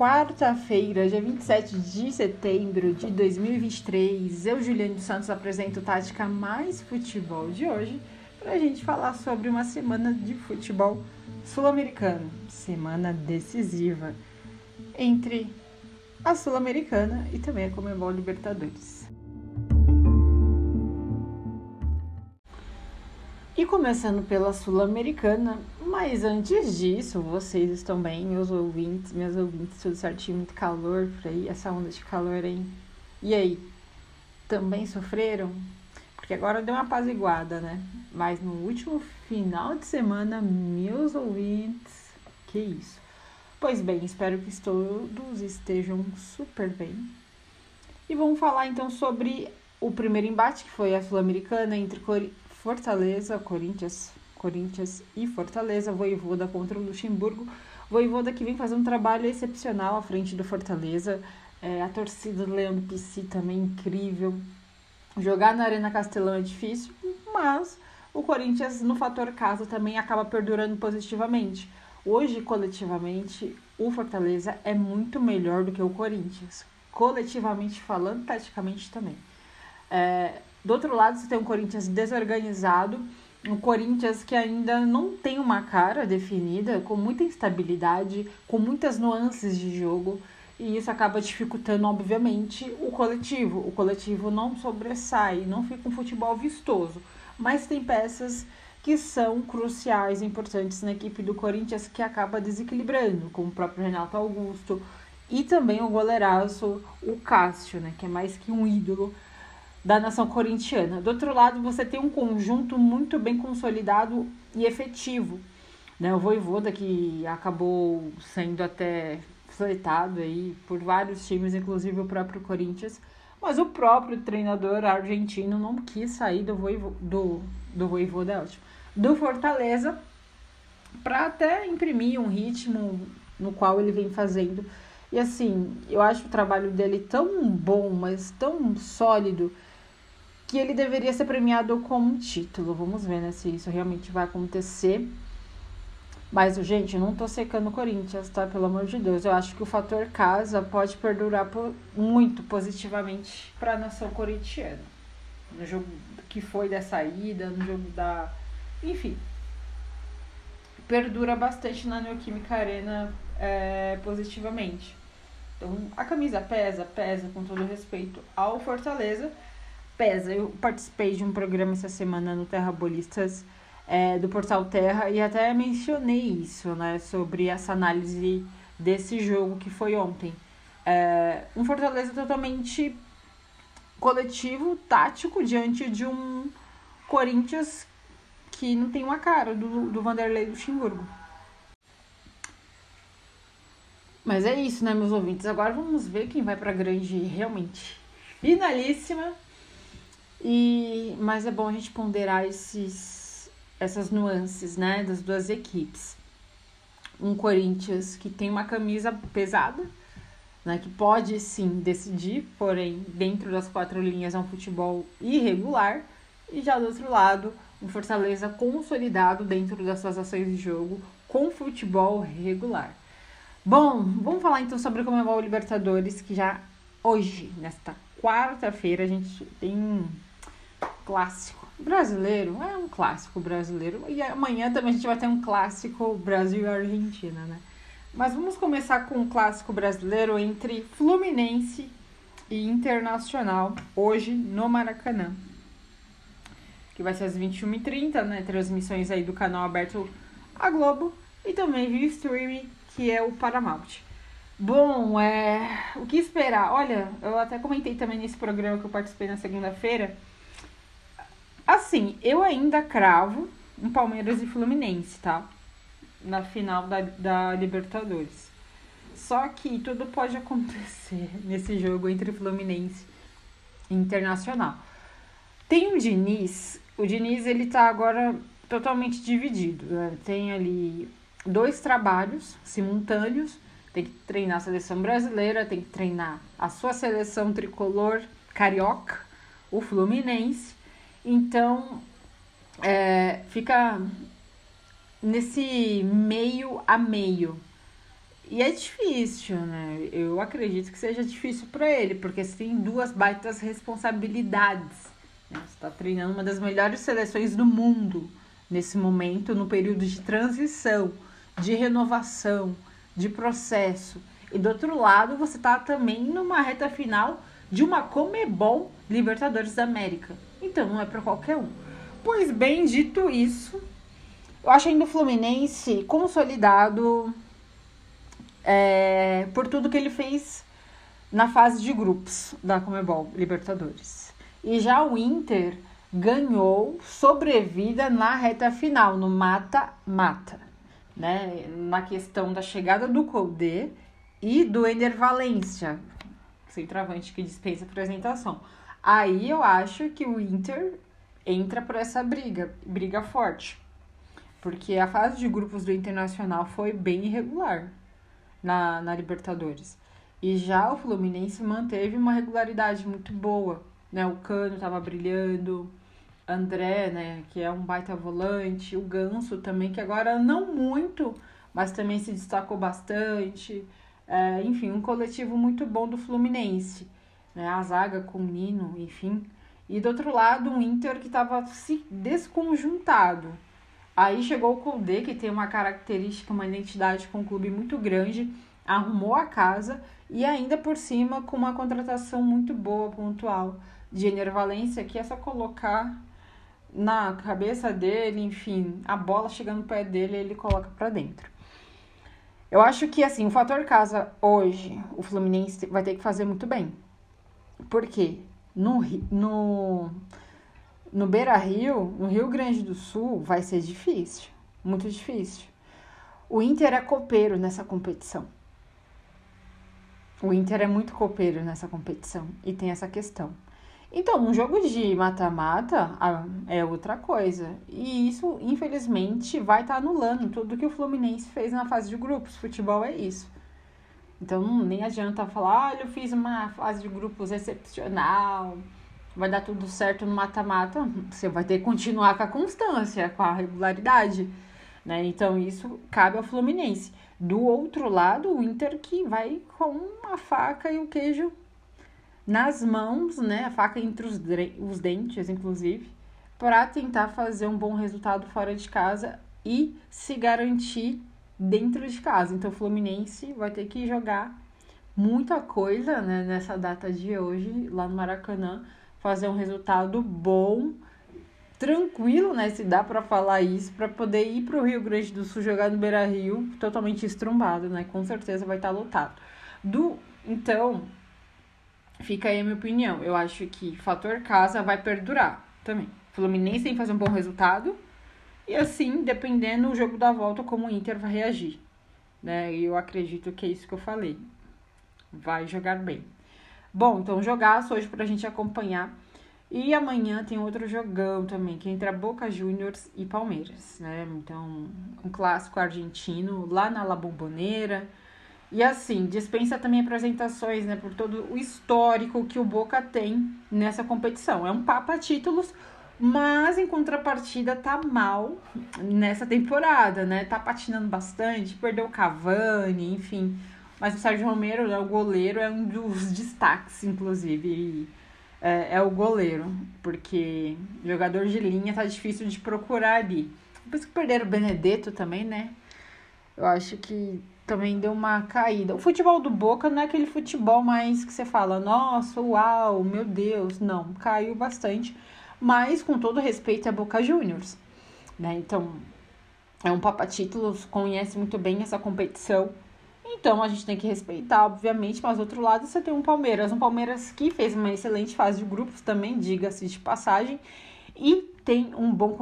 quarta-feira, dia 27 de setembro de 2023. Eu, Juliane dos Santos, apresento Tática Mais Futebol de hoje para a gente falar sobre uma semana de futebol sul-americano, semana decisiva entre a Sul-Americana e também a Comebol Libertadores. E começando pela Sul-Americana, mas antes disso, vocês estão bem, meus ouvintes, minhas ouvintes, tudo certinho, muito calor por aí, essa onda de calor aí. E aí, também sofreram? Porque agora deu uma apaziguada, né? Mas no último final de semana, meus ouvintes, que isso. Pois bem, espero que todos estejam super bem. E vamos falar então sobre o primeiro embate, que foi a Sul-Americana entre Fortaleza, Corinthians, Corinthians e Fortaleza, Voivoda contra o Luxemburgo. Voivoda que vem fazer um trabalho excepcional à frente do Fortaleza. É, a torcida do Leandro Pisci também incrível. Jogar na Arena Castelão é difícil, mas o Corinthians, no fator casa, também acaba perdurando positivamente. Hoje, coletivamente, o Fortaleza é muito melhor do que o Corinthians. Coletivamente falando, taticamente também. É, do outro lado, você tem um Corinthians desorganizado, um Corinthians que ainda não tem uma cara definida, com muita instabilidade, com muitas nuances de jogo, e isso acaba dificultando, obviamente, o coletivo. O coletivo não sobressai, não fica um futebol vistoso, mas tem peças que são cruciais, importantes na equipe do Corinthians, que acaba desequilibrando, como o próprio Renato Augusto e também o goleiraço, o Cássio, né, que é mais que um ídolo da nação corintiana. Do outro lado, você tem um conjunto muito bem consolidado e efetivo. Né? O Voivoda, que acabou sendo até fletado aí por vários times, inclusive o próprio Corinthians, mas o próprio treinador argentino não quis sair do Voivoda, do, do Voivoda, é do Fortaleza, para até imprimir um ritmo no qual ele vem fazendo. E assim, eu acho o trabalho dele tão bom, mas tão sólido, que ele deveria ser premiado com um título. Vamos ver, né, se isso realmente vai acontecer. Mas, gente, não tô secando o Corinthians, tá? Pelo amor de Deus. Eu acho que o fator casa pode perdurar por, muito positivamente para a nação corintiana. No jogo que foi da saída, no jogo da. Enfim. Perdura bastante na Neoquímica Arena é, positivamente. Então, a camisa pesa, pesa com todo respeito ao Fortaleza pesa. Eu participei de um programa essa semana no Terra Bolistas é, do Portal Terra e até mencionei isso, né? Sobre essa análise desse jogo que foi ontem. É, um Fortaleza totalmente coletivo, tático, diante de um Corinthians que não tem uma cara do, do Vanderlei Luxemburgo. Mas é isso, né, meus ouvintes? Agora vamos ver quem vai para a grande, realmente finalíssima e, mas é bom a gente ponderar esses, essas nuances né, das duas equipes. Um Corinthians que tem uma camisa pesada, né, que pode sim decidir, porém, dentro das quatro linhas é um futebol irregular. E já do outro lado, um Fortaleza consolidado dentro das suas ações de jogo com futebol regular. Bom, vamos falar então sobre o Comebol Libertadores, que já hoje, nesta quarta-feira, a gente tem clássico brasileiro, é um clássico brasileiro. E amanhã também a gente vai ter um clássico Brasil e Argentina, né? Mas vamos começar com um clássico brasileiro entre Fluminense e Internacional, hoje no Maracanã. Que vai ser às 21h30, né? Transmissões aí do canal aberto a Globo e também via streaming, que é o Paramount. Bom, é... o que esperar? Olha, eu até comentei também nesse programa que eu participei na segunda-feira Assim, eu ainda cravo um Palmeiras e Fluminense, tá? Na final da, da Libertadores. Só que tudo pode acontecer nesse jogo entre Fluminense e Internacional. Tem o Diniz, o Diniz ele tá agora totalmente dividido. Né? Tem ali dois trabalhos simultâneos. Tem que treinar a seleção brasileira, tem que treinar a sua seleção tricolor carioca, o Fluminense então, é, fica nesse meio a meio. E é difícil, né? Eu acredito que seja difícil para ele, porque você tem duas baitas responsabilidades. Né? Você está treinando uma das melhores seleções do mundo nesse momento, no período de transição, de renovação, de processo. E do outro lado, você está também numa reta final de uma Comebol Libertadores da América. Então não é para qualquer um. Pois bem, dito isso, eu acho ainda o Fluminense consolidado é, por tudo que ele fez na fase de grupos da Comebol Libertadores. E já o Inter ganhou sobrevida na reta final, no mata-mata, né? Na questão da chegada do Colde e do Ender Valência, centroavante que dispensa apresentação. Aí eu acho que o Inter entra por essa briga, briga forte. Porque a fase de grupos do Internacional foi bem irregular na, na Libertadores. E já o Fluminense manteve uma regularidade muito boa. Né? O Cano estava brilhando, André, né, que é um baita volante, o Ganso também, que agora não muito, mas também se destacou bastante. É, enfim, um coletivo muito bom do Fluminense. Né? A zaga com o Nino, enfim. E do outro lado, um Inter que estava se desconjuntado. Aí chegou o Colde, que tem uma característica, uma identidade com um clube muito grande, arrumou a casa e ainda por cima com uma contratação muito boa, pontual, de Enervalência, que é só colocar na cabeça dele, enfim, a bola chegando no pé dele, ele coloca para dentro. Eu acho que assim, o fator casa hoje, o Fluminense vai ter que fazer muito bem. Por quê? No, no no Beira Rio, no Rio Grande do Sul, vai ser difícil, muito difícil. O Inter é copeiro nessa competição. O Inter é muito copeiro nessa competição e tem essa questão. Então, um jogo de mata-mata é outra coisa. E isso, infelizmente, vai estar tá anulando tudo que o Fluminense fez na fase de grupos. Futebol é isso. Então, nem adianta falar, olha, eu fiz uma fase de grupos excepcional vai dar tudo certo no mata-mata, você vai ter que continuar com a constância, com a regularidade, né? Então isso cabe ao Fluminense. Do outro lado, o Inter que vai com a faca e o queijo nas mãos, né? A faca entre os, os dentes, inclusive, para tentar fazer um bom resultado fora de casa e se garantir dentro de casa. Então o Fluminense vai ter que jogar muita coisa né, nessa data de hoje lá no Maracanã fazer um resultado bom, tranquilo, né? Se dá para falar isso, para poder ir para o Rio Grande do Sul jogar no Beira Rio totalmente estrumbado, né? Com certeza vai estar tá lotado. Do, então, fica aí a minha opinião. Eu acho que fator casa vai perdurar também. Fluminense tem que fazer um bom resultado. E assim, dependendo do jogo da volta, como o Inter vai reagir. Né? Eu acredito que é isso que eu falei. Vai jogar bem. Bom, então jogaço hoje pra gente acompanhar. E amanhã tem outro jogão também, que é entre a Boca Juniors e Palmeiras, né? Então, um clássico argentino lá na La Bombonera. E assim, dispensa também apresentações, né? Por todo o histórico que o Boca tem nessa competição. É um papa títulos, mas em contrapartida tá mal nessa temporada, né? Tá patinando bastante, perdeu o Cavani, enfim. Mas o Sérgio Romero, né, o goleiro, é um dos destaques, inclusive. É, é, o goleiro, porque jogador de linha tá difícil de procurar ali. Depois que perderam o Benedetto também, né? Eu acho que também deu uma caída. O futebol do Boca não é aquele futebol mais que você fala, nossa, uau, meu Deus. Não, caiu bastante. Mas com todo respeito a Boca Juniors, né? Então, é um papa títulos, conhece muito bem essa competição então a gente tem que respeitar, obviamente, mas do outro lado você tem um Palmeiras, um Palmeiras que fez uma excelente fase de grupos também, diga-se de passagem, e tem um bom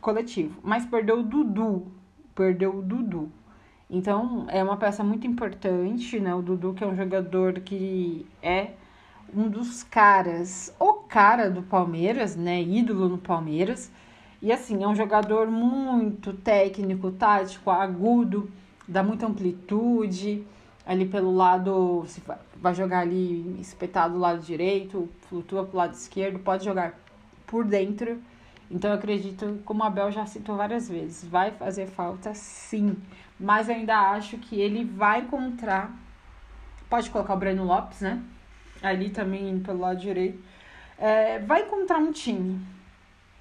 coletivo, mas perdeu o Dudu, perdeu o Dudu. Então é uma peça muito importante, né? O Dudu que é um jogador que é um dos caras, o cara do Palmeiras, né? Ídolo no Palmeiras. E assim, é um jogador muito técnico, tático, agudo dá muita amplitude. Ali pelo lado, se vai jogar ali espetado do lado direito, flutua pro lado esquerdo, pode jogar por dentro. Então eu acredito, como a Bel já citou várias vezes, vai fazer falta sim. Mas ainda acho que ele vai encontrar. Pode colocar o Breno Lopes, né? Ali também pelo lado direito. É, vai encontrar um time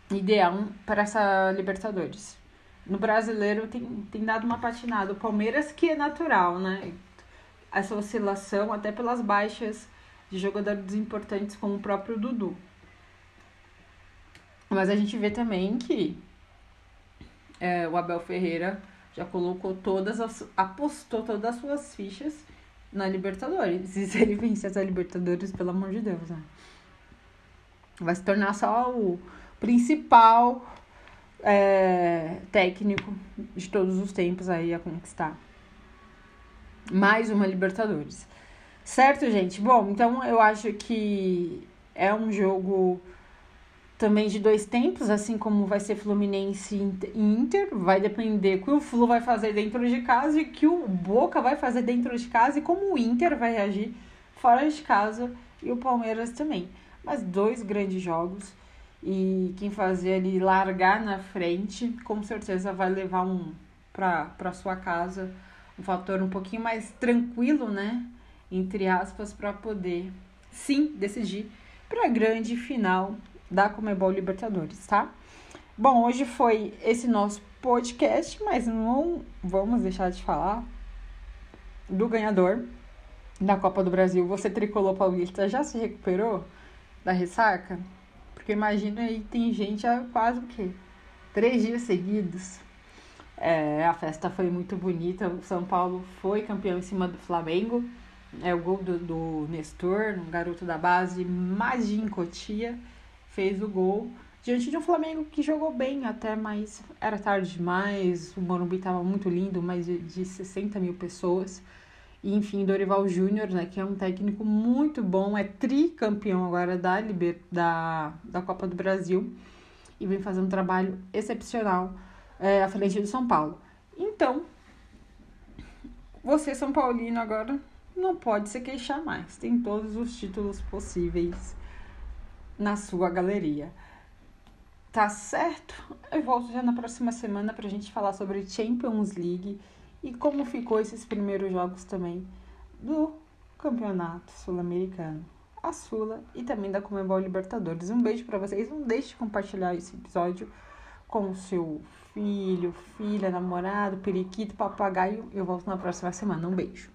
ideal para essa Libertadores. No brasileiro tem, tem dado uma patinada. O Palmeiras, que é natural, né? Essa oscilação, até pelas baixas de jogadores importantes, como o próprio Dudu. Mas a gente vê também que é, o Abel Ferreira já colocou todas as. apostou todas as suas fichas na Libertadores. E se ele vencer essa Libertadores, pelo amor de Deus, né? Vai se tornar só o principal é, técnico de todos os tempos aí a conquistar. Mais uma Libertadores. Certo, gente? Bom, então eu acho que é um jogo também de dois tempos, assim como vai ser Fluminense e Inter, vai depender o que o Flu vai fazer dentro de casa e que o Boca vai fazer dentro de casa e como o Inter vai reagir fora de casa e o Palmeiras também. Mas dois grandes jogos e quem fazer ali largar na frente, com certeza vai levar um para sua casa um fator um pouquinho mais tranquilo, né? Entre aspas, para poder sim decidir para a grande final da Comebol Libertadores, tá? Bom, hoje foi esse nosso podcast, mas não vamos deixar de falar do ganhador da Copa do Brasil. Você tricolor paulista já se recuperou da ressaca? Porque imagina aí, tem gente há quase o quê? Três dias seguidos. É, a festa foi muito bonita. O São Paulo foi campeão em cima do Flamengo. É o gol do, do Nestor, um garoto da base, Magin Cotia fez o gol diante de um Flamengo que jogou bem até, mas era tarde demais. O Morumbi estava muito lindo, mais de, de 60 mil pessoas. E, enfim, Dorival Júnior, né, que é um técnico muito bom, é tricampeão agora da, Liber, da, da Copa do Brasil e vem fazendo um trabalho excepcional é, à frente do São Paulo. Então, você, São Paulino, agora não pode se queixar mais. Tem todos os títulos possíveis na sua galeria. Tá certo? Eu volto já na próxima semana pra gente falar sobre Champions League e como ficou esses primeiros jogos também do Campeonato Sul-Americano, a Sula e também da Comebol Libertadores. Um beijo para vocês, não deixe de compartilhar esse episódio com seu filho, filha, namorado, periquito, papagaio. Eu volto na próxima semana. Um beijo.